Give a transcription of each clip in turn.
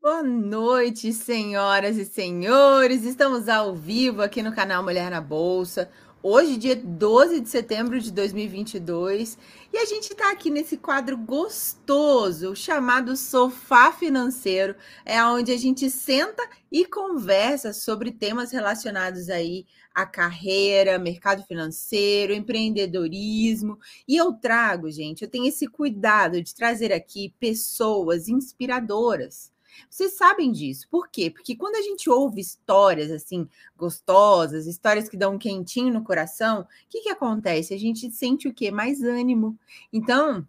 Boa noite, senhoras e senhores. Estamos ao vivo aqui no canal Mulher na Bolsa. Hoje, dia 12 de setembro de 2022, e a gente está aqui nesse quadro gostoso chamado Sofá Financeiro, é onde a gente senta e conversa sobre temas relacionados aí à carreira, mercado financeiro, empreendedorismo. E eu trago, gente, eu tenho esse cuidado de trazer aqui pessoas inspiradoras vocês sabem disso. Por quê? Porque quando a gente ouve histórias assim gostosas, histórias que dão um quentinho no coração, o que, que acontece? A gente sente o quê? Mais ânimo. Então,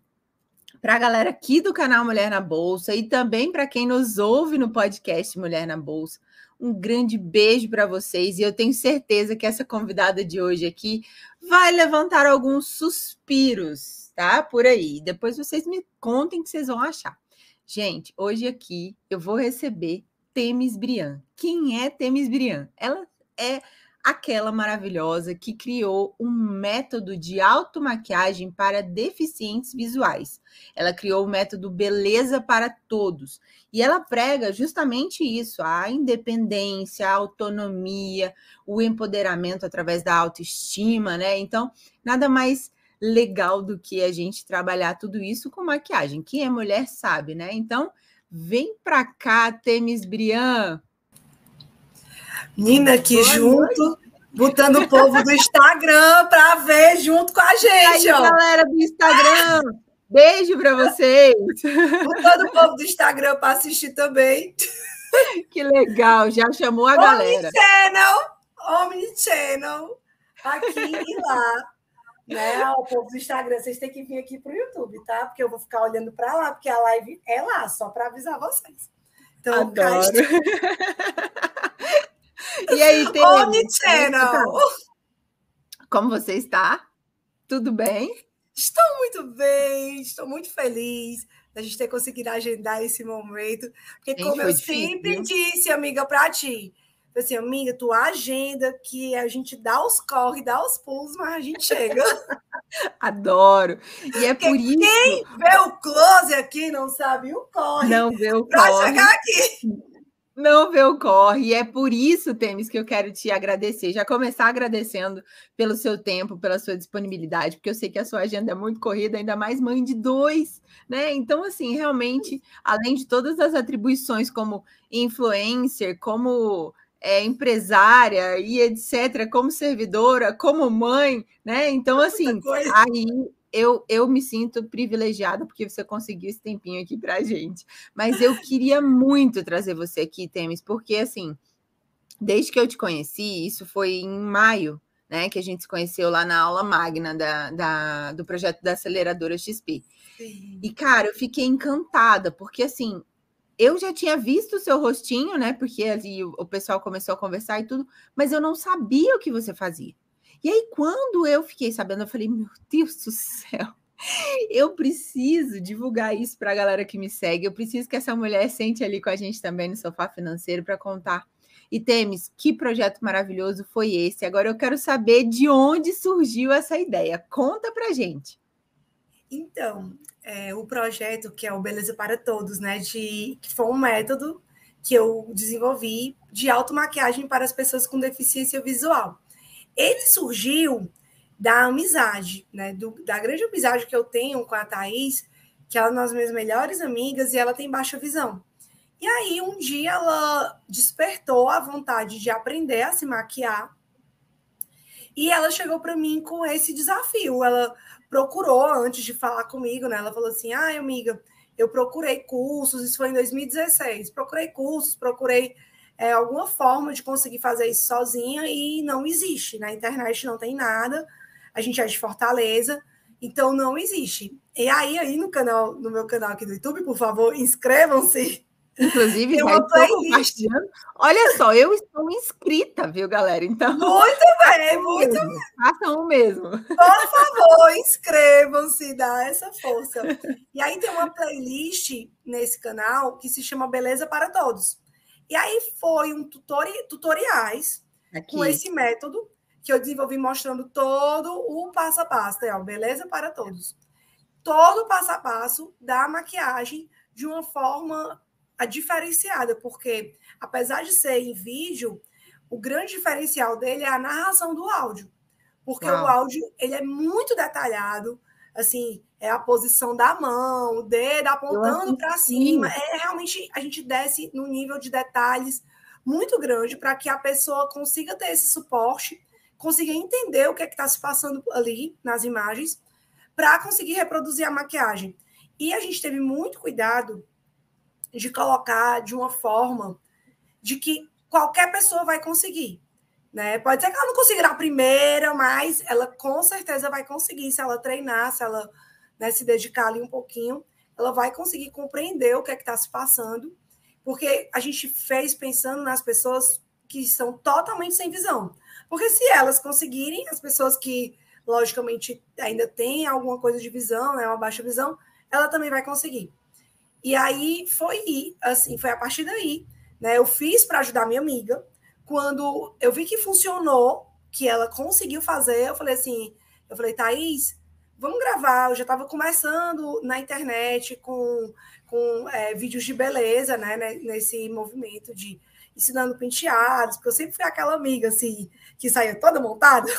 para a galera aqui do canal Mulher na Bolsa e também para quem nos ouve no podcast Mulher na Bolsa, um grande beijo para vocês e eu tenho certeza que essa convidada de hoje aqui vai levantar alguns suspiros, tá? Por aí. Depois vocês me contem o que vocês vão achar. Gente, hoje aqui eu vou receber Temis Brian. Quem é Temis Brian? Ela é aquela maravilhosa que criou um método de automaquiagem para deficientes visuais. Ela criou o método Beleza para Todos. E ela prega justamente isso: a independência, a autonomia, o empoderamento através da autoestima, né? Então, nada mais legal do que a gente trabalhar tudo isso com maquiagem. Quem é mulher sabe, né? Então, vem pra cá, Temis Brian. Nina aqui Boa junto, noite. botando o povo do Instagram para ver junto com a gente. E aí, ó. galera do Instagram, beijo para vocês. Botando o povo do Instagram para assistir também. Que legal, já chamou a galera. Omni Channel, Omni Channel, aqui e lá né? O povo do Instagram, vocês têm que vir aqui para o YouTube, tá? Porque eu vou ficar olhando para lá, porque a live é lá, só para avisar vocês. Então, Adoro. e aí, tem. Omnichannel! Como você está? Tudo bem? Estou muito bem, estou muito feliz da gente ter conseguido agendar esse momento. Porque, Gente, como eu sempre disse, amiga, para ti, assim, amiga, tua agenda que a gente dá os corre, dá os pulos, mas a gente chega. Adoro. E é Porque por isso. Quem vê o close aqui não sabe o corre. Não vê o corre. chegar aqui. Não vê o corre. E é por isso, Temes, que eu quero te agradecer. Já começar agradecendo pelo seu tempo, pela sua disponibilidade, porque eu sei que a sua agenda é muito corrida, ainda mais mãe de dois, né? Então, assim, realmente, além de todas as atribuições como influencer, como é, empresária e etc., como servidora, como mãe, né? Então, assim, aí eu, eu me sinto privilegiada porque você conseguiu esse tempinho aqui para a gente. Mas eu queria muito trazer você aqui, Temes, porque, assim, desde que eu te conheci, isso foi em maio, né? Que a gente se conheceu lá na aula magna da, da do projeto da aceleradora XP. Sim. E, cara, eu fiquei encantada, porque, assim, eu já tinha visto o seu rostinho, né? Porque ali o, pessoal começou a conversar e tudo, mas eu não sabia o que você fazia. E aí, quando eu fiquei sabendo, eu falei, meu Deus do céu, eu preciso divulgar isso para a galera que me segue. Eu preciso que essa mulher sente ali com a gente também no sofá financeiro para contar. E Temes, que projeto maravilhoso foi esse? Agora eu quero saber de onde surgiu essa ideia. Conta pra gente. Então, é, o projeto que é o Beleza para Todos, né? De, que foi um método que eu desenvolvi de automaquiagem para as pessoas com deficiência visual. Ele surgiu da amizade, né? Do, da grande amizade que eu tenho com a Thaís, que ela é uma das minhas melhores amigas e ela tem baixa visão. E aí, um dia, ela despertou a vontade de aprender a se maquiar. E ela chegou para mim com esse desafio. Ela procurou antes de falar comigo, né? Ela falou assim: ai, amiga, eu procurei cursos, isso foi em 2016. Procurei cursos, procurei é, alguma forma de conseguir fazer isso sozinha e não existe. Na internet não tem nada. A gente é de Fortaleza, então não existe. E aí, aí no canal, no meu canal aqui do YouTube, por favor, inscrevam-se Inclusive, já estou. Olha só, eu estou inscrita, viu, galera? Então. Muito bem, muito bem. Façam o mesmo. Por favor, inscrevam-se, dá essa força. E aí tem uma playlist nesse canal que se chama Beleza para Todos. E aí foi um tutori tutoriais Aqui. com esse método que eu desenvolvi mostrando todo o passo a passo, ó, beleza para todos. todo o passo a passo da maquiagem de uma forma diferenciada, porque apesar de ser em vídeo, o grande diferencial dele é a narração do áudio, porque o áudio ele é muito detalhado, assim, é a posição da mão, o dedo apontando para cima, é realmente a gente desce no nível de detalhes muito grande para que a pessoa consiga ter esse suporte, consiga entender o que é que está se passando ali nas imagens, para conseguir reproduzir a maquiagem. E a gente teve muito cuidado de colocar de uma forma de que qualquer pessoa vai conseguir. Né? Pode ser que ela não consiga na primeira, mas ela com certeza vai conseguir se ela treinar, se ela né, se dedicar ali um pouquinho, ela vai conseguir compreender o que é que está se passando, porque a gente fez pensando nas pessoas que são totalmente sem visão. Porque se elas conseguirem, as pessoas que, logicamente, ainda têm alguma coisa de visão, né, uma baixa visão, ela também vai conseguir. E aí foi assim, foi a partir daí, né? Eu fiz para ajudar minha amiga. Quando eu vi que funcionou, que ela conseguiu fazer, eu falei assim, eu falei, Thaís, vamos gravar. Eu já estava começando na internet com, com é, vídeos de beleza, né? Nesse movimento de ensinando penteados, porque eu sempre fui aquela amiga assim, que saía toda montada.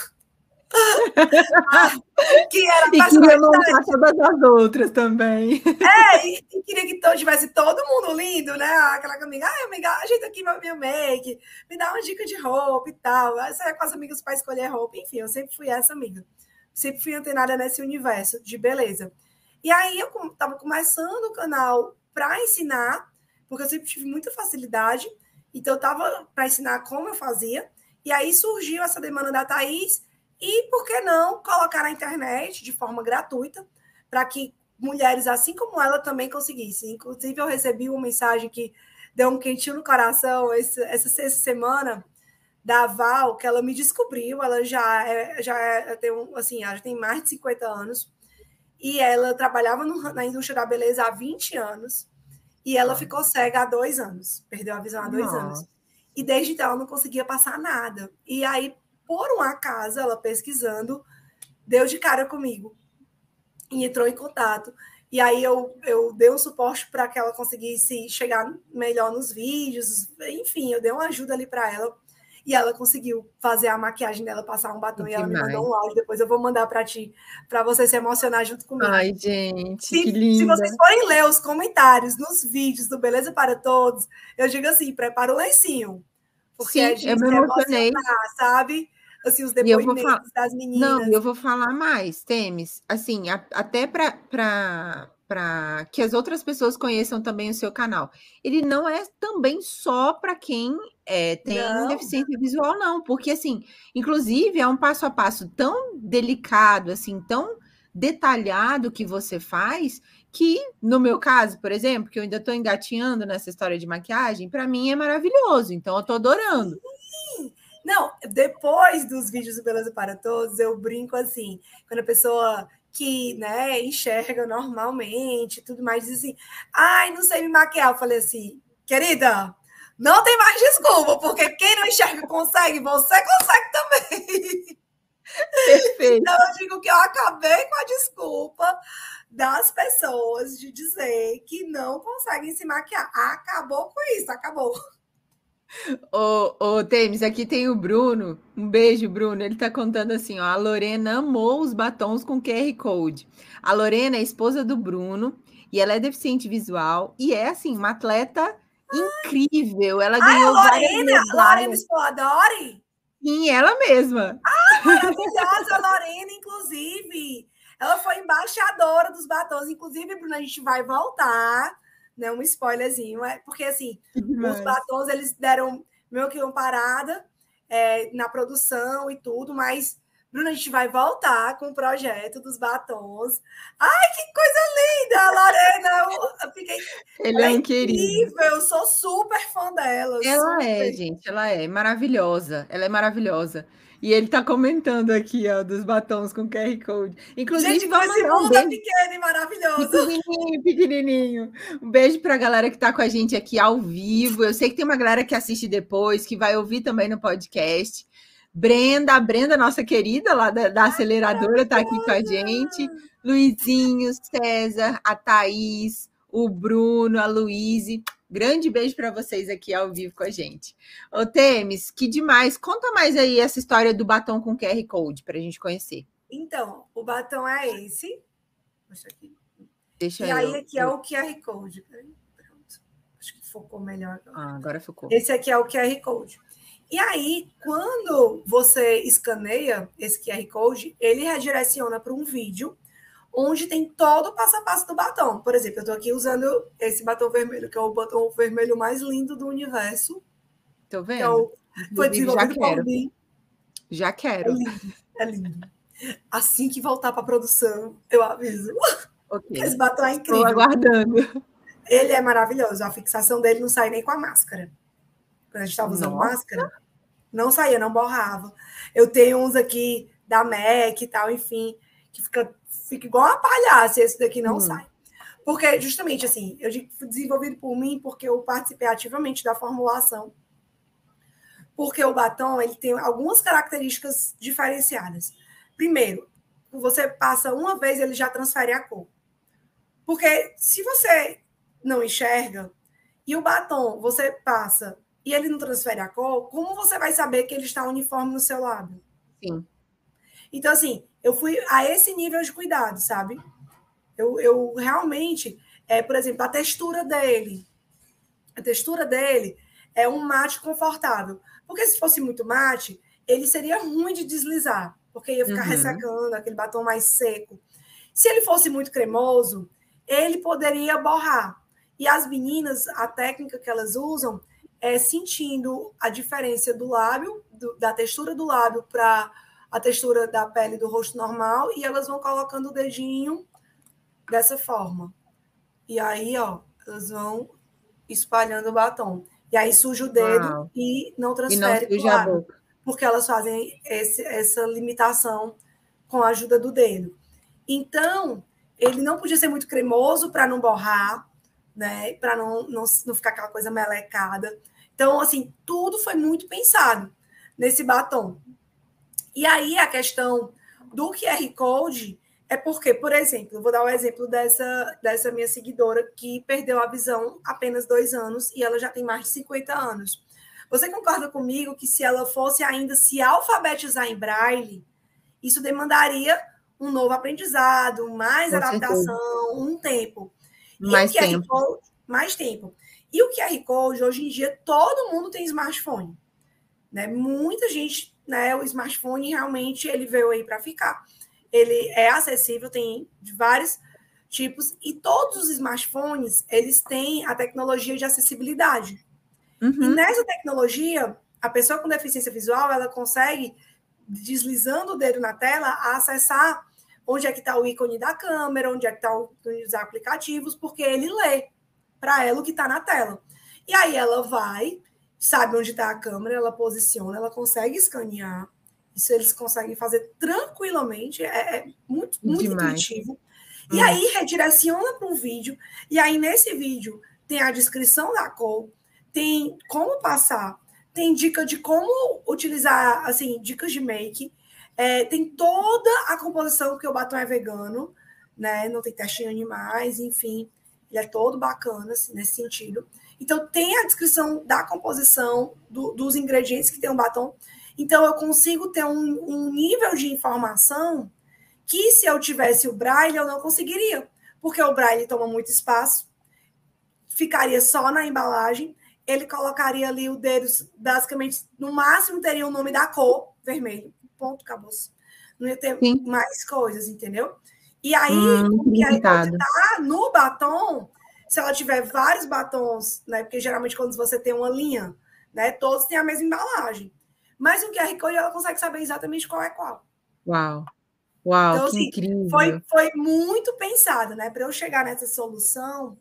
que era e queria montar todas as outras também. É, e, e queria que todo, tivesse todo mundo lindo, né? Aquela amiga, ai, amiga, ajeita aqui meu, meu make, me dá uma dica de roupa e tal. Aí saia com as amigas para escolher roupa. Enfim, eu sempre fui essa amiga. Sempre fui antenada nesse universo de beleza. E aí eu estava começando o canal para ensinar, porque eu sempre tive muita facilidade. Então, eu estava para ensinar como eu fazia. E aí surgiu essa demanda da Thaís e por que não colocar na internet de forma gratuita para que mulheres assim como ela também conseguissem. Inclusive, eu recebi uma mensagem que deu um quentinho no coração essa, essa semana da Val, que ela me descobriu. Ela já é, já é, tem um, assim, ela já tem mais de 50 anos e ela trabalhava no, na indústria da beleza há 20 anos e ela ficou cega há dois anos, perdeu a visão há dois anos. E desde então ela não conseguia passar nada. E aí por um acaso, ela pesquisando, deu de cara comigo e entrou em contato. E aí eu, eu dei um suporte para que ela conseguisse chegar melhor nos vídeos, enfim, eu dei uma ajuda ali para ela. E ela conseguiu fazer a maquiagem dela, passar um batom que e ela me mandou um áudio. Depois eu vou mandar para ti, para você se emocionar junto comigo. Ai, gente, se, que linda. Se vocês forem ler os comentários nos vídeos do Beleza para Todos, eu digo assim: prepara o lencinho. Porque Sim, a gente eu me emocionei. sabe? Assim, os depoimentos falar... das meninas. Não, eu vou falar mais, Temes. Assim, a, até para para que as outras pessoas conheçam também o seu canal. Ele não é também só para quem é, tem não. deficiência visual, não, porque assim, inclusive é um passo a passo tão delicado, assim, tão detalhado que você faz, que no meu caso, por exemplo, que eu ainda estou engatinhando nessa história de maquiagem, para mim é maravilhoso, então eu estou adorando. Não, depois dos vídeos do Beleza para Todos, eu brinco assim, quando a pessoa que né, enxerga normalmente tudo mais diz assim, ai, não sei me maquiar. Eu falei assim, querida, não tem mais desculpa, porque quem não enxerga consegue, você consegue também. Perfeito. Então eu digo que eu acabei com a desculpa das pessoas de dizer que não conseguem se maquiar. Acabou com isso, acabou. Ô, ô, Temes, aqui tem o Bruno. Um beijo, Bruno. Ele tá contando assim: ó, a Lorena amou os batons com QR Code. A Lorena é esposa do Bruno e ela é deficiente visual e é assim, uma atleta incrível. Ela Ai, ganhou a Lorena, Lorena Explodore? Sim, ela mesma. Ah, maravilhosa, Lorena, inclusive. Ela foi embaixadora dos batons. Inclusive, Bruno, a gente vai voltar né, um spoilerzinho, é porque assim, os batons eles deram meio que uma parada é, na produção e tudo, mas Bruna, a gente vai voltar com o projeto dos batons. Ai, que coisa linda, Lorena! Eu, fiquei. Ele é um querido. Eu sou super fã dela. Ela super. é, gente, ela é maravilhosa. Ela é maravilhosa. E ele tá comentando aqui, ó, dos batons com QR Code. Inclusive, Gente, vamos esse mundo um é pequeno e maravilhoso. Pequenininho, pequenininho. Um beijo pra galera que tá com a gente aqui ao vivo. Eu sei que tem uma galera que assiste depois, que vai ouvir também no podcast. Brenda, a Brenda, nossa querida lá da, da aceleradora, está aqui com a gente. Luizinho, César, a Thaís, o Bruno, a Luíse. Grande beijo para vocês aqui ao vivo com a gente. Ô, Temes, que demais. Conta mais aí essa história do batom com QR Code para a gente conhecer. Então, o batom é esse. Deixa aqui. Deixa e eu, aí aqui é o QR Code. Pronto. Acho que focou melhor. Ah, agora focou. Esse aqui é o QR Code. E aí, quando você escaneia esse QR Code, ele redireciona para um vídeo onde tem todo o passo a passo do batom. Por exemplo, eu estou aqui usando esse batom vermelho, que é o batom vermelho mais lindo do universo. Estou vendo. É o, foi desenvolvido por mim. Já quero. É lindo, é lindo. Assim que voltar para a produção, eu aviso. Okay. Esse batom é incrível. Estou aguardando. Ele é maravilhoso. A fixação dele não sai nem com a máscara. Quando a gente estava usando Nossa. máscara, não saía, não borrava. Eu tenho uns aqui da MAC e tal, enfim, que fica fica igual uma palhaça, esse daqui não hum. sai. Porque, justamente, assim, eu fui desenvolvido por mim porque eu participei ativamente da formulação. Porque o batom, ele tem algumas características diferenciadas. Primeiro, você passa uma vez, ele já transfere a cor. Porque se você não enxerga, e o batom você passa e ele não transfere a cor, como você vai saber que ele está uniforme no seu lábio? Sim. Então, assim, eu fui a esse nível de cuidado, sabe? Eu, eu realmente, é, por exemplo, a textura dele. A textura dele é um mate confortável. Porque se fosse muito mate, ele seria ruim de deslizar, porque ia ficar uhum. ressecando, aquele batom mais seco. Se ele fosse muito cremoso, ele poderia borrar. E as meninas, a técnica que elas usam é sentindo a diferença do lábio, do, da textura do lábio para a textura da pele do rosto normal e elas vão colocando o dedinho dessa forma. E aí, ó, elas vão espalhando o batom. E aí suja o dedo Uau. e não transfere para o lado, porque elas fazem esse, essa limitação com a ajuda do dedo. Então, ele não podia ser muito cremoso para não borrar, né? Para não, não, não ficar aquela coisa melecada. Então, assim, tudo foi muito pensado nesse batom. E aí a questão do QR Code é porque, por exemplo, eu vou dar o um exemplo dessa, dessa minha seguidora que perdeu a visão apenas dois anos e ela já tem mais de 50 anos. Você concorda comigo que se ela fosse ainda se alfabetizar em braille, isso demandaria um novo aprendizado, mais Com adaptação, certeza. um tempo. mais tempo. Code, mais tempo. E o QR Code, hoje em dia, todo mundo tem smartphone. Né? Muita gente né, o smartphone realmente ele veio aí para ficar. Ele é acessível, tem de vários tipos e todos os smartphones eles têm a tecnologia de acessibilidade. Uhum. E nessa tecnologia, a pessoa com deficiência visual ela consegue deslizando o dedo na tela acessar onde é que está o ícone da câmera, onde é que está o ícone dos aplicativos, porque ele lê para ela o que está na tela. E aí ela vai sabe onde está a câmera, ela posiciona, ela consegue escanear. Isso eles conseguem fazer tranquilamente, é, é muito, muito intuitivo. Hum. E aí redireciona para um vídeo, e aí nesse vídeo tem a descrição da cor, tem como passar, tem dica de como utilizar, assim, dicas de make, é, tem toda a composição, porque o batom é vegano, né? Não tem teste em animais, enfim, ele é todo bacana assim, nesse sentido. Então, tem a descrição da composição do, dos ingredientes que tem um batom. Então, eu consigo ter um, um, nível de informação que, se eu tivesse o braille, eu não conseguiria. Porque o braille toma muito espaço, ficaria só na embalagem, ele colocaria ali o dedo, basicamente, no máximo teria o nome da cor, vermelho. Ponto, acabou. Não ia ter Sim. mais coisas, entendeu? E aí, hum, o que pode estar no batom se ela tiver vários batons, né? Porque geralmente quando você tem uma linha, né? Todos têm a mesma embalagem. Mas o QR Code ela consegue saber exatamente qual é qual. Uau! Uau, então, que assim, incrível! Foi, foi muito pensado, né? Para eu chegar nessa solução,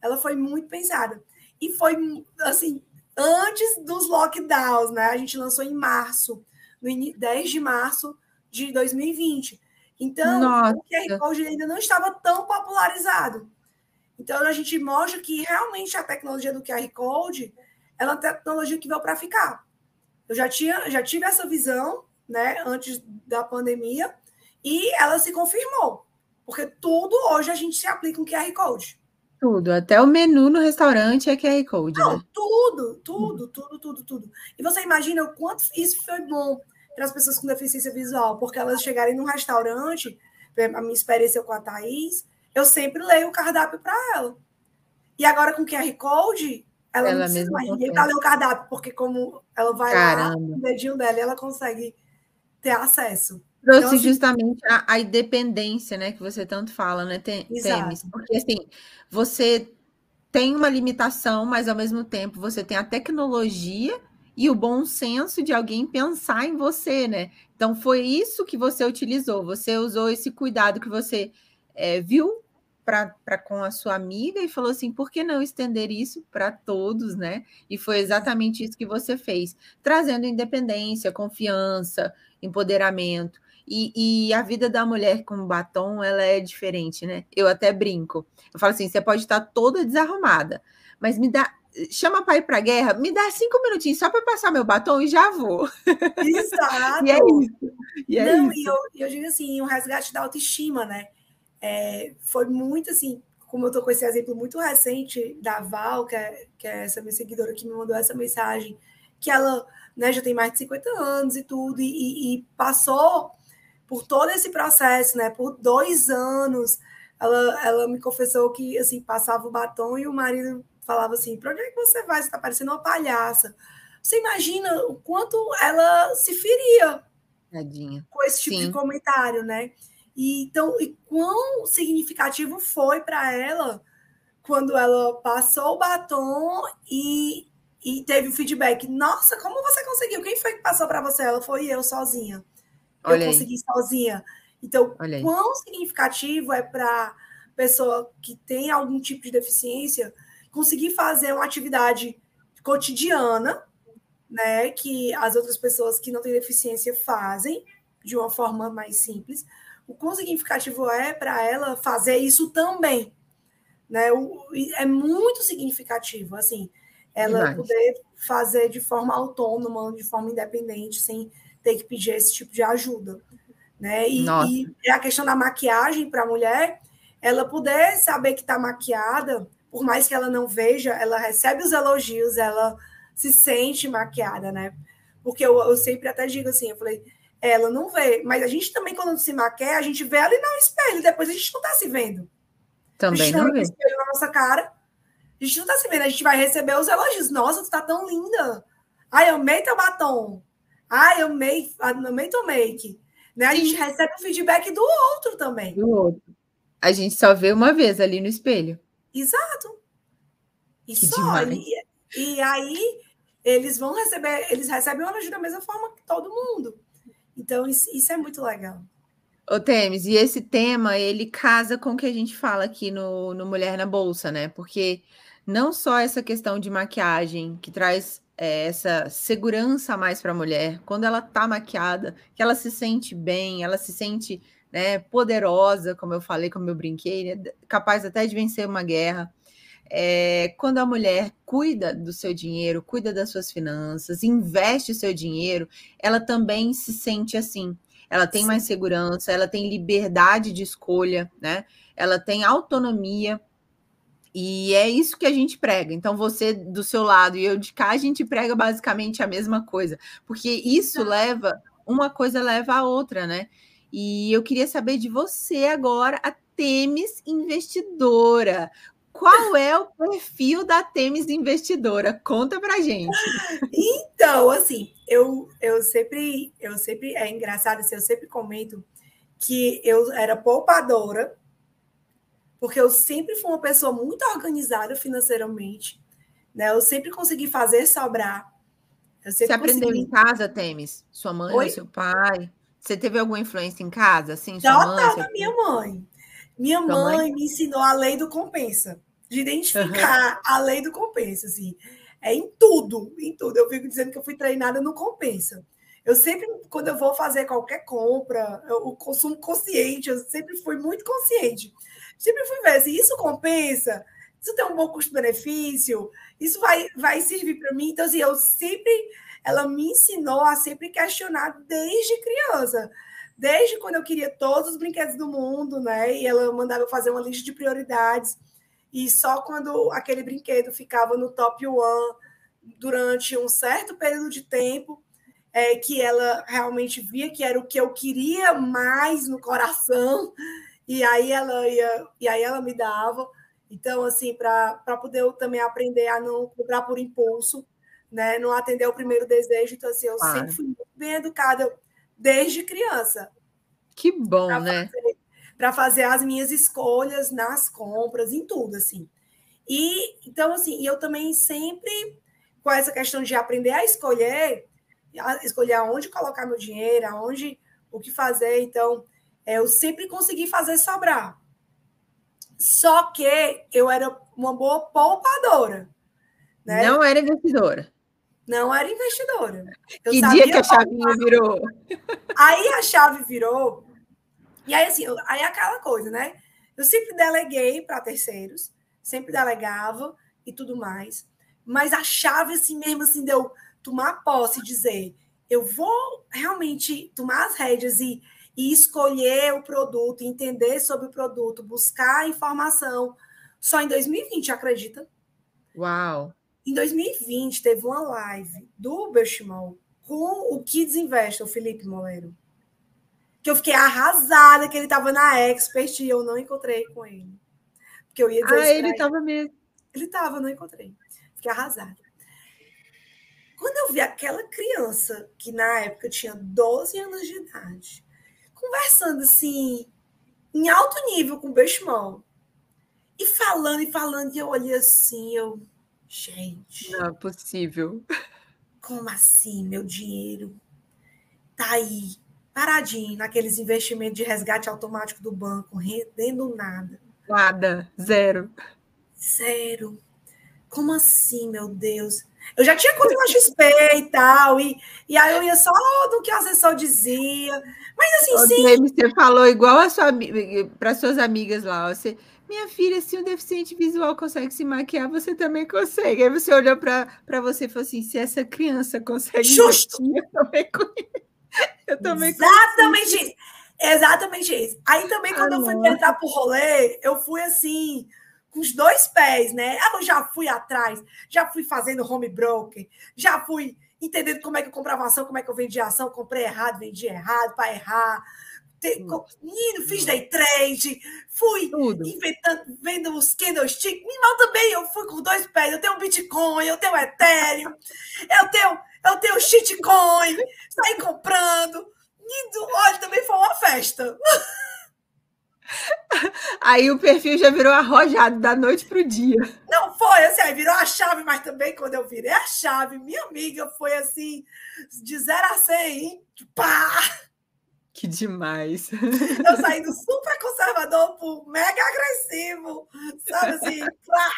ela foi muito pensada. E foi, assim, antes dos lockdowns, né? A gente lançou em março, no 10 de março de 2020. Então, Nossa. o QR Code ainda não estava tão popularizado. Então, a gente mostra que realmente a tecnologia do QR Code ela é uma tecnologia que veio para ficar. Eu já tinha, já tive essa visão, né, antes da pandemia, e ela se confirmou. Porque tudo hoje a gente se aplica um QR Code. Tudo, até o menu no restaurante é QR Code. Não, né? tudo, tudo, tudo, tudo, tudo. E você imagina o quanto isso foi bom para as pessoas com deficiência visual, porque elas chegarem num restaurante, a minha experiência com a Thaís, eu sempre leio o cardápio para ela. E agora com QR Code, ela, ela não precisa mais ninguém para ler o cardápio, porque como ela vai Caramba. lá, o dedinho dela, ela consegue ter acesso. Trouxe então, assim, justamente a, a, independência, né, que você tanto fala, né, Temes? Porque assim, você tem uma limitação, mas ao mesmo tempo você tem a tecnologia e o bom senso de alguém pensar em você, né? Então foi isso que você utilizou. Você usou esse cuidado que você é, viu para com a sua amiga e falou assim: por que não estender isso para todos, né? E foi exatamente isso que você fez, trazendo independência, confiança, empoderamento. E, e, a vida da mulher com batom, ela é diferente, né? Eu até brinco. Eu falo assim: você pode estar toda desarrumada, mas me dá. Chama para ir para guerra, me dá cinco minutinhos só para passar meu batom e já vou. Exato. e é isso. E é Não, isso. E eu, eu digo assim: um resgate da autoestima, né? É, foi muito assim, como eu tô com esse exemplo muito recente da Val, que é, que é essa minha seguidora que me mandou essa mensagem, que ela né, já tem mais de 50 anos e tudo, e, e passou por todo esse processo, né? Por dois anos, ela, ela me confessou que assim passava o batom e o marido falava assim: "Para onde é que você vai? Você está parecendo uma palhaça". Você imagina o quanto ela se feria Tadinha. com esse tipo Sim. de comentário, né? E, então, e quão significativo foi para ela quando ela passou o batom e, e teve o feedback. Nossa, como você conseguiu? Quem foi que passou para você? Ela foi eu sozinha. Olha eu consegui aí. sozinha. Então, quão significativo é para pessoa que tem algum tipo de deficiência conseguir fazer uma atividade cotidiana, né, que as outras pessoas que não têm deficiência fazem de uma forma mais simples. O quão significativo é para ela fazer isso também, né? O, é muito significativo, assim, ela Demais. poder fazer de forma autônoma, de forma independente, sem ter que pedir esse tipo de ajuda. Né? E, e a questão da maquiagem para a mulher, ela poder saber que está maquiada, por mais que ela não veja, ela recebe os elogios, ela se sente maquiada, né? Porque eu, eu sempre até digo assim, eu falei, ela não vê, mas a gente também, quando se maquia, a gente vê ali no espelho, depois a gente não está se vendo. Também a gente não vê. espelho na nossa cara, a gente não está se vendo, a gente vai receber os elogios. Nossa, tu tá tão linda. Ai, eu amei teu batom. Eu amei, amei teu make. Né? A gente recebe o feedback do outro também. Do outro. A gente só vê uma vez ali no espelho. Exato. E que só. E, e, aí eles vão receber, eles recebem o elogio da mesma forma que todo mundo. Então, isso, isso é muito legal. Ô, Temes, e esse tema, ele casa com o que a gente fala aqui no, no Mulher na Bolsa, né? Porque não só essa questão de maquiagem, que traz é, essa segurança mais para a mulher, quando ela está maquiada, que ela se sente bem, ela se sente né, poderosa, como eu falei, como eu brinquei, né, capaz até de vencer uma guerra. É, quando a mulher cuida do seu dinheiro, cuida das suas finanças, investe o seu dinheiro, ela também se sente assim. Ela tem mais segurança, ela tem liberdade de escolha, né? Ela tem autonomia e é isso que a gente prega. Então, você do seu lado e eu de cá, a gente prega basicamente a mesma coisa, porque isso leva, uma coisa leva a outra, né? E eu queria saber de você agora, a Temes Investidora. Qual é o perfil da Temes Investidora? Conta pra gente. Então, assim, eu, eu sempre, eu sempre, é engraçado, assim, eu sempre comento que eu era poupadora, porque eu sempre fui uma pessoa muito organizada financeiramente, né? Eu sempre consegui fazer sobrar. Você aprendeu consegui... em casa, Temes? Sua mãe Oi? ou seu pai? Você teve alguma influência em casa? Assim, sua mãe, seu... minha mãe. Minha mãe, mãe, me ensinou a lei do compensa, de identificar uhum. a lei do compensa, assim. É em tudo, em tudo. Eu fico dizendo que eu fui treinada no compensa. Eu sempre, quando eu vou fazer qualquer compra, o consumo consciente, eu sempre fui muito consciente sempre fui ver se isso compensa, isso tem um bom custo-benefício, isso vai, vai servir para mim. Então, assim, eu sempre ela me ensinou a sempre questionar desde criança. Desde quando eu queria todos os brinquedos do mundo, né? E ela mandava eu fazer uma lista de prioridades. E só quando aquele brinquedo ficava no top one durante um certo período de tempo, é, que ela realmente via que era o que eu queria mais no coração, e aí ela ia, e aí ela me dava. Então, assim, para poder eu também aprender a não comprar por impulso, né? Não atender o primeiro desejo. Então, assim, eu claro. sempre fui muito bem educada desde criança. Que bom, né? Para fazer as minhas escolhas nas compras, em tudo, assim. E então, assim, eu também sempre com essa questão de aprender a escolher, a escolher aonde colocar meu dinheiro, aonde o que fazer. Então, é, eu sempre consegui fazer sobrar. Só que eu era uma boa poupadora. Né? Não era investidora. Não era investidora. Eu que dia que a chave virou? Aí a chave virou. E aí, assim, aí é aquela coisa, né? Eu sempre deleguei para terceiros, sempre delegava e tudo mais. Mas a chave, assim mesmo, assim, deu tomar posse e dizer: eu vou realmente tomar as rédeas e e escolher o produto, entender sobre o produto, buscar informação. Só em 2020, acredita? Uau! Em 2020, teve uma live do Berchimol com o Kids Invest, o Felipe Moleiro. Que eu fiquei arrasada que ele estava na Expert e eu não encontrei com ele. Porque eu ia dizer. Ah, ele estava mesmo. Ele estava, não encontrei. Fiquei arrasada. Quando eu vi aquela criança, que na época tinha 12 anos de idade, conversando assim, em alto nível com o Beixmol. E falando e falando, e eu olhei assim, eu, gente. Não é possível. Como assim, meu dinheiro? Tá aí, paradinho, naqueles investimentos de resgate automático do banco, rendendo nada. Nada, zero. Zero. Como assim, meu Deus? Eu já tinha conta na XP e tal, e, e aí eu ia só do que o assessor dizia. Mas assim, sim. Você falou igual a sua para suas amigas lá, você, minha filha, se um deficiente visual consegue se maquiar, você também consegue. Aí você olhou para você e falou assim: se essa criança consegue, Justo. eu também, eu também Exatamente isso. Exatamente isso. Aí também, quando ah, eu fui entrar pro rolê, eu fui assim, com os dois pés, né? Eu já fui atrás, já fui fazendo home broker, já fui entendendo como é que eu comprava ação, como é que eu vendia ação, comprei errado, vendi errado, para errar. Menino, fiz day trade, fui Tudo. inventando, vendo os candlesticks. Mal também, eu fui com dois pés. Eu tenho Bitcoin, eu tenho Ethereum, eu tenho, eu tenho shitcoin, saí comprando. E, olha, também foi uma festa. Aí o perfil já virou arrojado da noite para o dia. Não foi assim, aí virou a chave, mas também quando eu virei a chave, minha amiga foi assim, de 0 a 100, pá! Que demais. Eu saí do super conservador pro mega agressivo, sabe assim, pá!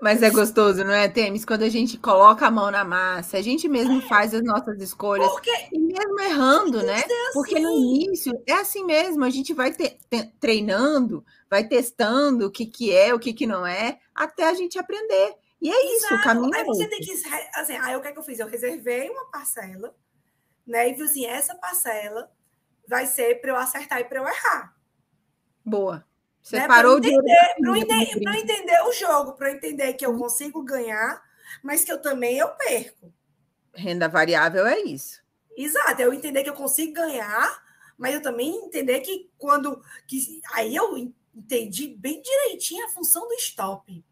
Mas é gostoso, não é, Temis? Quando a gente coloca a mão na massa, a gente mesmo faz as nossas escolhas. Porque... E mesmo errando, né? Assim. Porque no início é assim mesmo, a gente vai te, treinando, vai testando o que, que é, o que, que não é, até a gente aprender. E é Exato. isso, o caminho. Aí é você tem que. Assim, aí o que, é que eu fiz? Eu reservei uma parcela, né? E falei assim: essa parcela vai ser para eu acertar e para eu errar. Boa. Você né? parou de. Para entender, entender o jogo, para entender que eu consigo ganhar, mas que eu também eu perco. Renda variável é isso. Exato, eu entender que eu consigo ganhar, mas eu também entender que quando. Que, aí eu entendi bem direitinho a função do stop.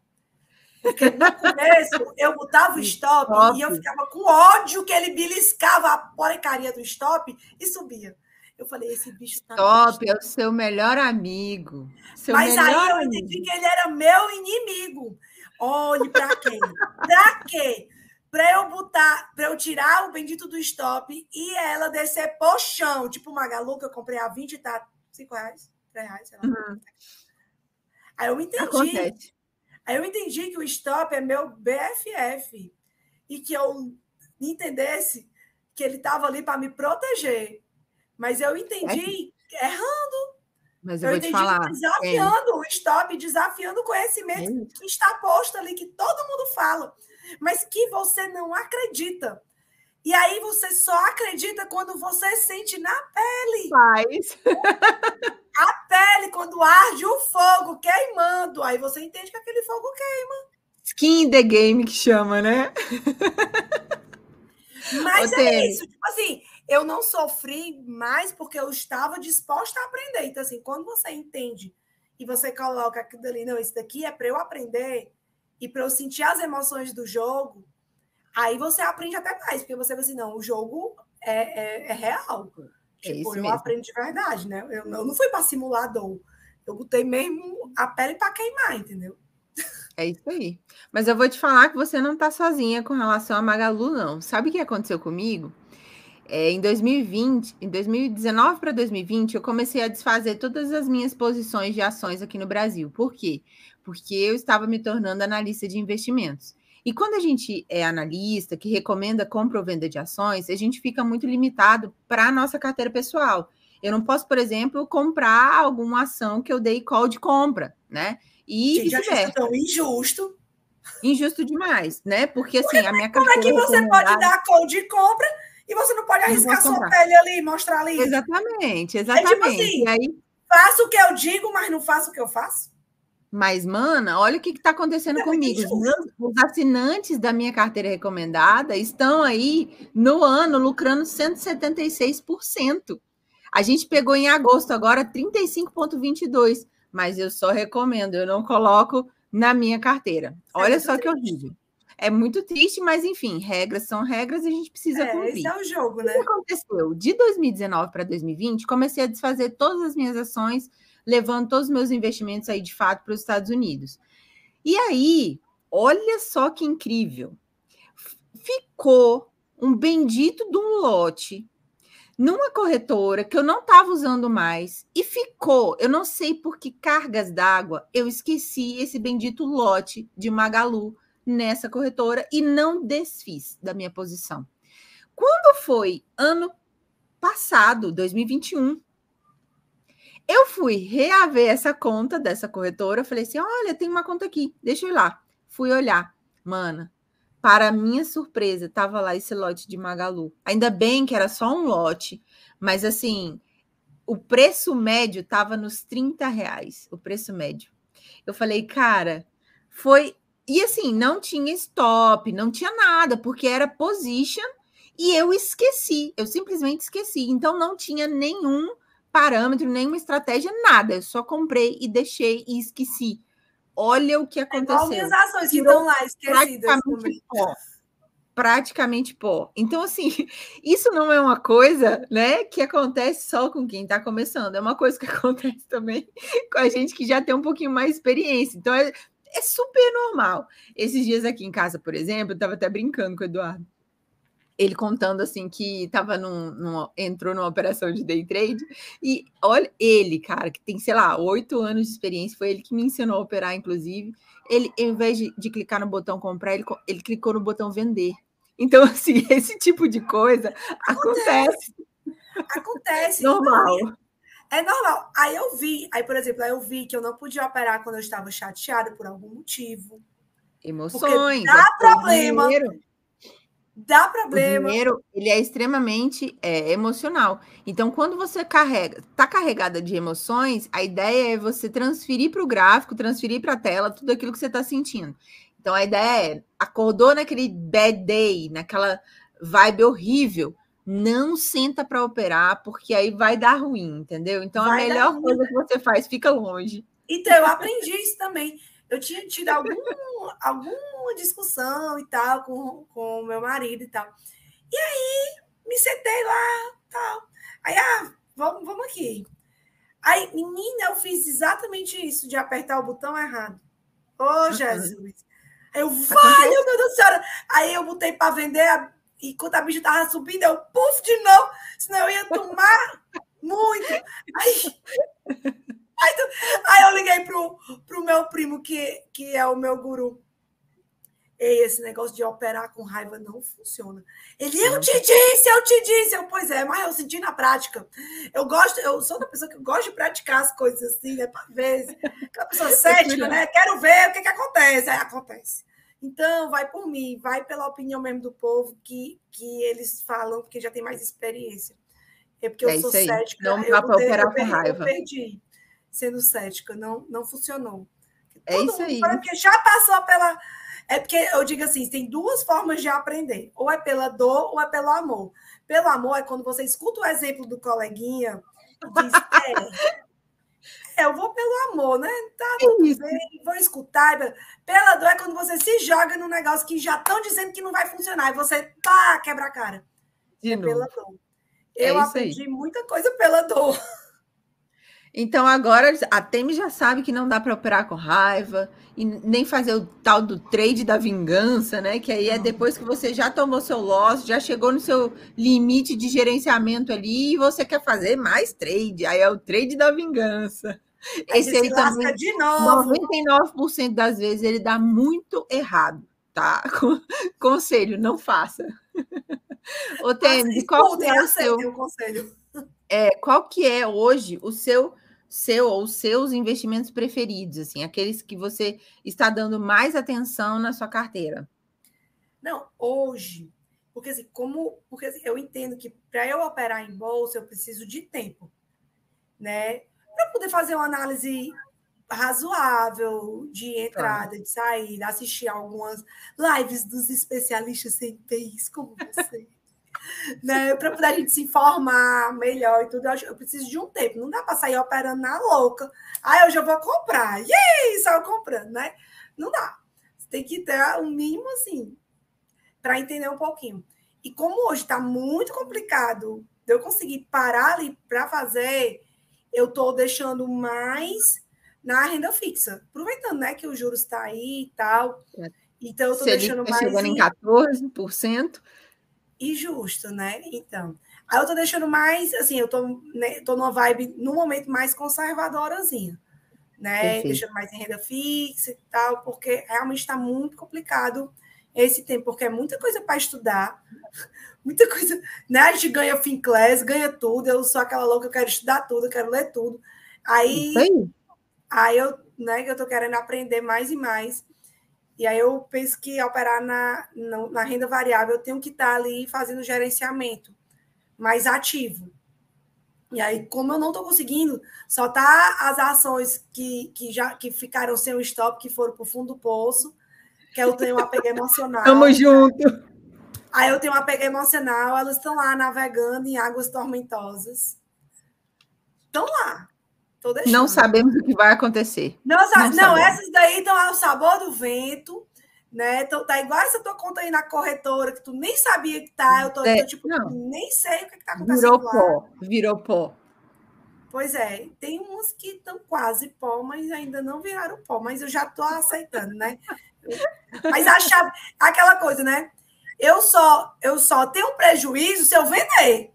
Porque no começo eu botava o stop, stop, e eu ficava com ódio que ele beliscava a porcaria do stop e subia. Eu falei, esse bicho tá. Top, é o seu melhor amigo. Seu Mas melhor aí eu entendi que ele era meu inimigo. Olhe para quê? para quê? Para eu botar, para eu tirar o bendito do stop e ela descer pro chão, tipo Magalu, que eu comprei a 20 tá 5 reais, 3 reais, sei lá. Uhum. Aí eu entendi. Acontece. Aí eu entendi que o stop é meu BFF e que eu entendesse que ele estava ali para me proteger. Mas eu entendi é. errando. Mas eu, eu vou te falar. Desafiando é. o stop, desafiando o conhecimento é. que está posto ali, que todo mundo fala. mas que você não acredita. E aí você só acredita quando você sente na pele. Faz. A pele, quando arde o fogo queimando. Aí você entende que aquele fogo queima. Skin in the game que chama, né? Mas é isso. Tipo assim, eu não sofri mais porque eu estava disposta a aprender. Então, assim, quando você entende e você coloca aquilo ali, não, isso daqui é para eu aprender e para eu sentir as emoções do jogo, aí você aprende até mais, porque você vai assim, não, o jogo é, é, é real. É tipo, eu mesmo. aprendo de verdade, né? Eu, eu não fui para simulador. Eu botei mesmo a pele para queimar, entendeu? É isso aí. Mas eu vou te falar que você não está sozinha com relação a Magalu, não. Sabe o que aconteceu comigo? É, em 2020, em 2019 para 2020, eu comecei a desfazer todas as minhas posições de ações aqui no Brasil. Por quê? Porque eu estava me tornando analista de investimentos. E quando a gente é analista, que recomenda compra ou venda de ações, a gente fica muito limitado para a nossa carteira pessoal. Eu não posso, por exemplo, comprar alguma ação que eu dei call de compra, né? E vice-versa. tão injusto. Injusto demais, né? Porque assim, Porque, a minha carteira. Como é que você pode dar call de compra e você não pode arriscar não sua pele ali, mostrar ali. Exatamente, exatamente. É tipo assim, e aí... faço o que eu digo, mas não faço o que eu faço. Mas, mana, olha o que está acontecendo é comigo. Os, assinantes da minha carteira recomendada estão aí no ano lucrando 176%. A gente pegou em agosto agora 35,22%, mas eu só recomendo, eu não coloco na minha carteira. É olha é só que horrível. É muito triste, mas enfim, regras são regras e a gente precisa é, cumprir. Esse é o jogo, né? O que aconteceu? De 2019 para 2020, comecei a desfazer todas as minhas ações, levando todos os meus investimentos aí de fato para os Estados Unidos. E aí, olha só que incrível. Ficou um bendito de um lote numa corretora que eu não estava usando mais e ficou, eu não sei por que cargas d'água, eu esqueci esse bendito lote de Magalu nessa corretora e não desfiz da minha posição. Quando foi ano passado, 2021, eu fui reaver essa conta dessa corretora. Falei assim: olha, tem uma conta aqui, deixa eu ir lá. Fui olhar. Mana, para minha surpresa, tava lá esse lote de Magalu. Ainda bem que era só um lote, mas assim, o preço médio tava nos 30 reais. O preço médio. Eu falei, cara, foi e assim, não tinha stop, não tinha nada, porque era position e eu esqueci, eu simplesmente esqueci. Então não tinha nenhum parâmetro, nenhuma estratégia, nada. Eu só comprei e deixei e esqueci. Olha o que aconteceu. É igual ações que estão lá esquecidas praticamente pó. Praticamente pó. Então, assim, isso não é uma coisa né, que acontece só com quem está começando, é uma coisa que acontece também com a gente que já tem um pouquinho mais experiência. Então, é, é super normal. Esses dias aqui em casa, por exemplo, eu estava até brincando com o Eduardo. Ele contando assim que estava num, num, entrou numa operação de day trade e olha ele, cara, que tem sei lá oito anos de experiência, foi ele que me ensinou a operar, inclusive. Ele, em vez de, de clicar no botão comprar, ele, ele clicou no botão vender. Então, assim, esse tipo de coisa acontece. Acontece. acontece. Normal. É normal. Aí eu vi, aí, por exemplo, aí eu vi que eu não podia operar quando eu estava chateada por algum motivo. Emoções. Dá é problema. Dá problema. O dinheiro, ele é extremamente é, emocional. Então, quando você carrega, tá carregada de emoções, a ideia é você transferir para o gráfico, transferir para a tela tudo aquilo que você está sentindo. Então, a ideia é, acordou naquele bad day, naquela vibe horrível, não senta para operar, porque aí vai dar ruim, entendeu? Então vai a melhor coisa que você faz, fica longe. Então, eu aprendi isso também. Eu tinha tido algum, alguma discussão e tal com o meu marido e tal. E aí, me sentei lá, tal. Aí, ah, vamos, vamos aqui. Aí, menina, eu fiz exatamente isso, de apertar o botão errado. Ô, oh, Jesus! Aí eu, vale, meu Deus do céu! Aí eu botei para vender, e quando a bicha tava subindo, eu puf de novo, senão eu ia tomar muito. Aí, aí, aí, eu liguei pro, pro meu primo, que, que é o meu guru. Ei, esse negócio de operar com raiva não funciona. Ele, eu te disse, eu te disse. Eu, pois é, mas eu senti na prática. Eu gosto, eu sou uma pessoa que gosta de praticar as coisas assim, né? Para ver. Aquela pessoa cética, né? Quero ver o que, que acontece. Aí acontece. Então, vai por mim, vai pela opinião mesmo do povo que, que eles falam, porque já tem mais experiência. É porque eu é sou cética. Não dá para operar com raiva. Eu perdi sendo cética, não, não funcionou. É isso aí. Porque já passou pela. É porque eu digo assim: tem duas formas de aprender: ou é pela dor ou é pelo amor. Pelo amor é quando você escuta o exemplo do coleguinha e diz: é, eu vou pelo amor, né? Tá tudo é bem, vou escutar. Pela dor é quando você se joga num negócio que já estão dizendo que não vai funcionar e você pá, quebra a cara. De é novo. pela dor. É eu aprendi aí. muita coisa pela dor. Então agora a Temi já sabe que não dá para operar com raiva e nem fazer o tal do trade da vingança, né? Que aí é depois que você já tomou seu loss, já chegou no seu limite de gerenciamento ali e você quer fazer mais trade. Aí é o trade da vingança. Aí Esse aí também, de novo. 99% das vezes ele dá muito errado, tá? Conselho, não faça. Ô, Temi, qual é o seu conselho? É, qual que é hoje o seu seu ou seus investimentos preferidos, assim, aqueles que você está dando mais atenção na sua carteira? Não, hoje, porque assim, como, porque assim, eu entendo que para eu operar em bolsa eu preciso de tempo, né? Para poder fazer uma análise razoável de entrada, de saída, assistir algumas lives dos especialistas sem TIs como você né? Para a gente se informar melhor e tudo. Eu, eu, preciso de um tempo. Não dá para sair operando na louca. Ah, eu já vou comprar. E aí, só comprando, né? Não dá. Você tem que ter um mínimo assim para entender um pouquinho. E como hoje está muito complicado de eu conseguir parar ali para fazer, eu estou deixando mais na renda fixa. Aproveitando né, que o juros está aí e tal. É. Então, eu estou deixando tá mais. Chegando em 14% e justo, né? Então, aí eu tô deixando mais, assim, eu tô, né, tô numa vibe, no momento, mais conservadorazinha, né? Perfeito. Deixando mais em renda fixa e tal, porque realmente está muito complicado esse tempo, porque é muita coisa para estudar, muita coisa, né? A gente ganha Finclass, ganha tudo, eu sou aquela louca, eu quero estudar tudo, eu quero ler tudo. Aí, aí eu, né, que eu tô querendo aprender mais e mais. E aí eu penso que operar na, na, na renda variável eu tenho que estar ali fazendo gerenciamento mais ativo. E aí, como eu não estou conseguindo, só tá as ações que, que já que ficaram sem o stop, que foram para o fundo do poço, que eu tenho um apego emocional. Tamo junto. Aí eu tenho um apego emocional, elas estão lá navegando em águas tormentosas. Estão lá. Não sabemos o que vai acontecer. Não, não, não essas daí estão ao sabor do vento, né? Então, tá igual essa tua conta aí na corretora, que tu nem sabia que tá. Eu tô, é, tô tipo, não. nem sei o que, que tá acontecendo. Virou lá. pó, virou pó. Pois é, tem uns que estão quase pó, mas ainda não viraram pó, mas eu já tô aceitando, né? mas achar aquela coisa, né? Eu só, eu só tenho prejuízo se eu vender.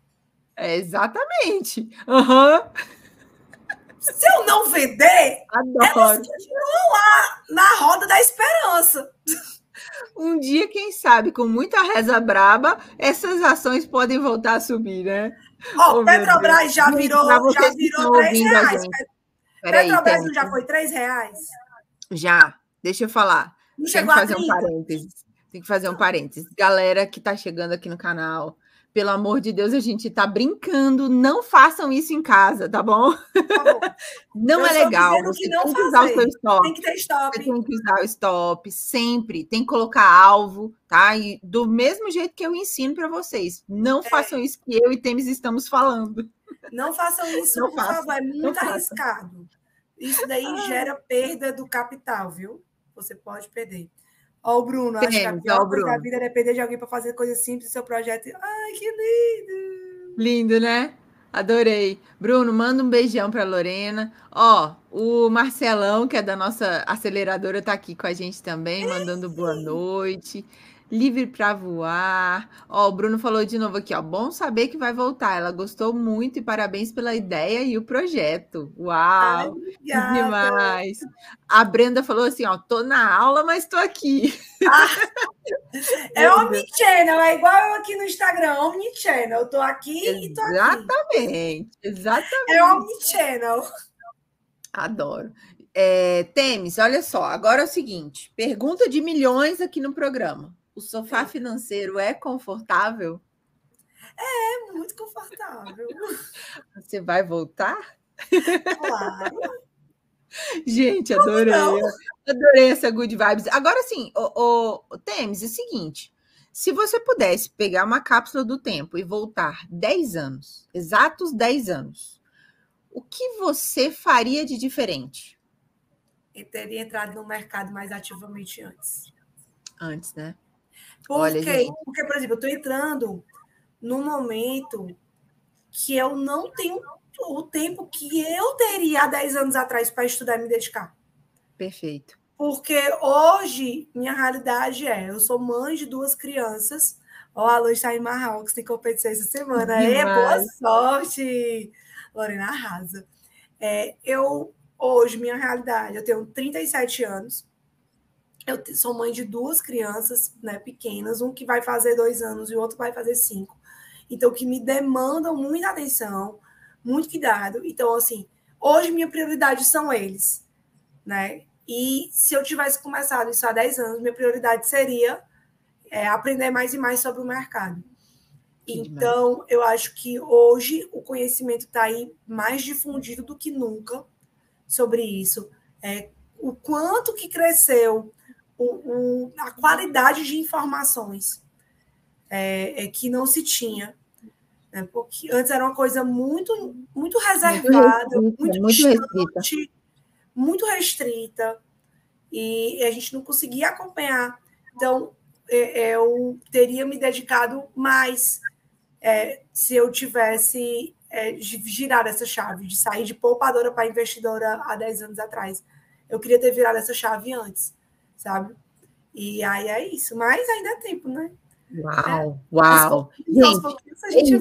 É, exatamente. Uhum. Se eu não vender, Adoro. elas continuam lá na roda da esperança. Um dia, quem sabe, com muita reza braba, essas ações podem voltar a subir, né? Ó, oh, Petrobras já virou, já virou 3 reais. Petrobras não já foi 3 reais? Já. Deixa eu falar. Não Tem que fazer um parênteses. Tem que fazer um parênteses. Galera que está chegando aqui no canal, pelo amor de Deus, a gente tá brincando. Não façam isso em casa, tá bom? Tá bom. não Eu é legal. Você não tem que usar o seu stop. Tem que ter stop. Você tem que usar o stop sempre. Tem que colocar alvo, tá? E do mesmo jeito que eu ensino para vocês. Não é. façam isso que eu e Temes estamos falando. Não façam isso, não por façam. favor. É muito arriscado. Isso daí ah. gera perda do capital, viu? Você pode perder. Ó, o Bruno, acho que a pior coisa da vida é depender de alguém para fazer coisa simples do seu projeto. Ai, que lindo! Lindo, né? Adorei. Bruno, manda um beijão para Lorena. Ó, o Marcelão, que é da nossa aceleradora, tá aqui com a gente também, mandando boa noite livre para voar. Ó, o Bruno falou de novo aqui, ó. Bom saber que vai voltar. Ela gostou muito e parabéns pela ideia e o projeto. Uau! Ai, demais. A Brenda falou assim, ó, tô na aula, mas tô aqui. Ah, é omnichannel, é igual eu aqui no Instagram, omnichannel. Eu tô aqui exatamente, e tô aqui. Exatamente, exatamente. É omnichannel. Adoro. É, Temes, olha só, agora é o seguinte: pergunta de milhões aqui no programa. O sofá financeiro é confortável? É, muito confortável. Você vai voltar? Claro. Gente, adorei. Adorei essa good vibes. Agora sim, o, o, o Temes, é o seguinte: se você pudesse pegar uma cápsula do tempo e voltar 10 anos, exatos 10 anos, o que você faria de diferente? Eu teria entrado no mercado mais ativamente antes. Antes, né? Porque, Olha, porque por exemplo, eu estou entrando num momento que eu não tenho o tempo que eu teria há 10 anos atrás para estudar e me dedicar. Perfeito. Porque hoje, minha realidade é: eu sou mãe de duas crianças. Ó, a Lu está em Marrocos, tem competição essa semana. É, boa sorte! Lorena arrasa. É, eu, hoje, minha realidade, eu tenho 37 anos. Eu sou mãe de duas crianças né, pequenas, um que vai fazer dois anos e o outro vai fazer cinco. Então, que me demandam muita atenção, muito cuidado. Então, assim, hoje minha prioridade são eles, né? E se eu tivesse começado isso há 10 anos, minha prioridade seria é, aprender mais e mais sobre o mercado. Então, eu acho que hoje o conhecimento está aí mais difundido do que nunca sobre isso. É, o quanto que cresceu o, o, a qualidade de informações é, é, que não se tinha né? Porque antes era uma coisa muito, muito reservada, muito, muito, muito distante, restrita. muito restrita, e a gente não conseguia acompanhar. Então, é, é, eu teria me dedicado mais é, se eu tivesse é, girado essa chave, de sair de poupadora para investidora há 10 anos atrás. Eu queria ter virado essa chave antes, sabe? E aí é isso, mas ainda é tempo, né? Uau, é. uau. Gente, gente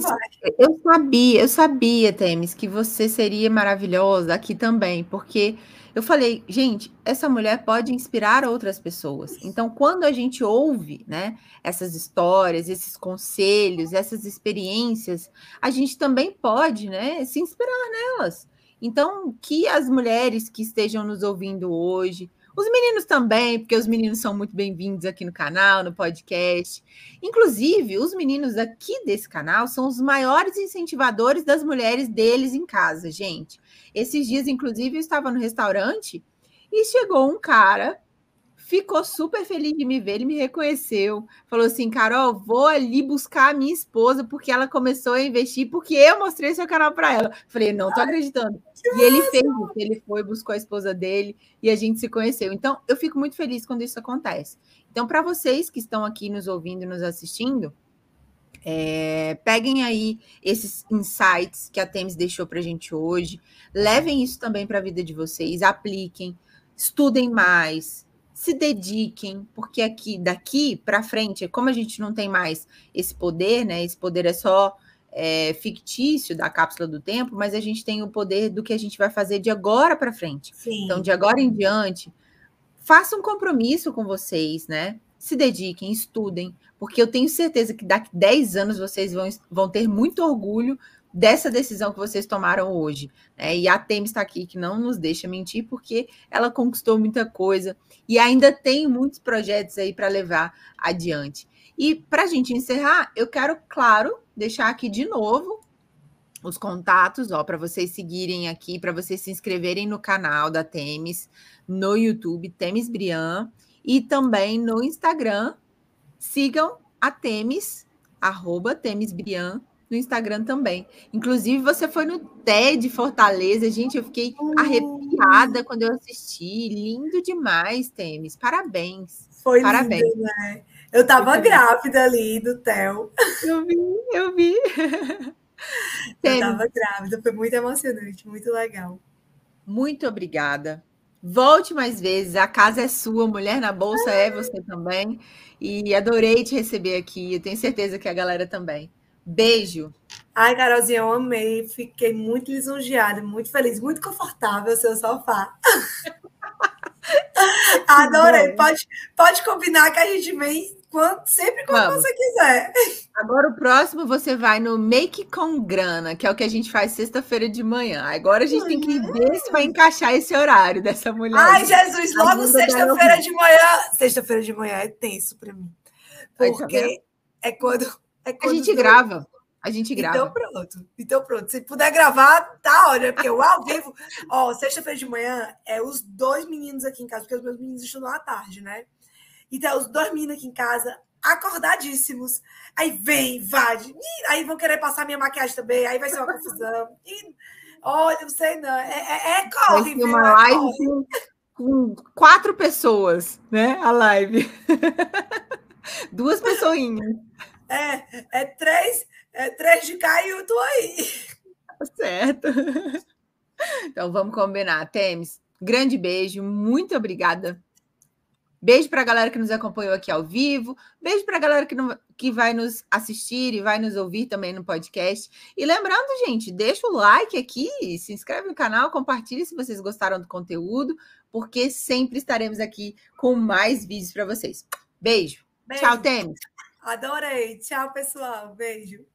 eu sabia, eu sabia, Temes, que você seria maravilhosa aqui também, porque eu falei, gente, essa mulher pode inspirar outras pessoas. Então, quando a gente ouve, né, essas histórias, esses conselhos, essas experiências, a gente também pode, né, se inspirar nelas. Então, que as mulheres que estejam nos ouvindo hoje, os meninos também, porque os meninos são muito bem-vindos aqui no canal, no podcast. Inclusive, os meninos aqui desse canal são os maiores incentivadores das mulheres deles em casa, gente. Esses dias, inclusive, eu estava no restaurante e chegou um cara ficou super feliz de me ver, ele me reconheceu, falou assim, Carol, vou ali buscar a minha esposa porque ela começou a investir porque eu mostrei seu canal para ela. Falei, não tô acreditando. E ele fez isso, ele foi, buscou a esposa dele e a gente se conheceu. Então, eu fico muito feliz quando isso acontece. Então, para vocês que estão aqui nos ouvindo e nos assistindo, é, peguem aí esses insights que a Temis deixou para a gente hoje, levem isso também para a vida de vocês, apliquem, estudem mais, se dediquem, porque aqui daqui para frente, como a gente não tem mais esse poder, né? Esse poder é só é, fictício da cápsula do tempo, mas a gente tem o poder do que a gente vai fazer de agora para frente. Sim. Então, de agora em diante, façam um compromisso com vocês, né? Se dediquem, estudem, porque eu tenho certeza que daqui 10 anos vocês vão, vão ter muito orgulho dessa decisão que vocês tomaram hoje. Né? E a Tem está aqui, que não nos deixa mentir, porque ela conquistou muita coisa e ainda tem muitos projetos aí para levar adiante. E para a gente encerrar, eu quero, claro, deixar aqui de novo os contatos, ó, para vocês seguirem aqui, para vocês se inscreverem no canal da Temis, no YouTube, Temis Brian, e também no Instagram. Sigam a Temis, arroba Temis Brian, no Instagram também. Inclusive, você foi no TED Fortaleza, gente, eu fiquei arrepiada quando eu assisti. Lindo demais, Temis. Parabéns. Foi Parabéns. Lindo, né? Eu estava grávida ali do Theo. Eu vi, eu vi. eu estava grávida, foi muito emocionante, muito legal. Muito obrigada. Volte mais vezes, a casa é sua, Mulher na Bolsa é você também. E adorei te receber aqui, eu tenho certeza que a galera também. Beijo. Ai, Carolzinha, eu amei. Fiquei muito lisonjeada, muito feliz, muito confortável o seu sofá. Adorei. Pode, pode combinar que a gente vem quando, sempre quando Vamos. você quiser. Agora o próximo você vai no Make com Grana, que é o que a gente faz sexta-feira de manhã. Agora a gente tem que ver se vai encaixar esse horário dessa mulher. Ai, Jesus, logo sexta-feira de manhã. Sexta-feira de manhã é tenso para mim. Tá Porque é quando, é quando. A gente grava. A gente grava. Então pronto. Então pronto. Se puder gravar, tá ótimo. Porque o ao vivo, ó, sexta-feira de manhã é os dois meninos aqui em casa, porque os meus meninos estudam à tarde, né? Então, os dois meninos aqui em casa, acordadíssimos. Aí vem, vai. Aí vão querer passar minha maquiagem também. Aí vai ser uma confusão. E, olha, não sei não. É, é, é corre, uma é live com, com, quatro pessoas, né? A live. Duas pessoinhas. É, é três, é três de cá e eu tô aí. Tá certo. Então vamos combinar. Temes, grande beijo, muito obrigada Beijo para a galera que nos acompanhou aqui ao vivo. Beijo para a galera que, não, que vai nos assistir e vai nos ouvir também no podcast. E lembrando, gente, deixa o like aqui, se inscreve no canal, compartilhe se vocês gostaram do conteúdo, porque sempre estaremos aqui com mais vídeos para vocês. Beijo. Beijo. Tchau, Tênis. Adorei. Tchau, pessoal. Beijo.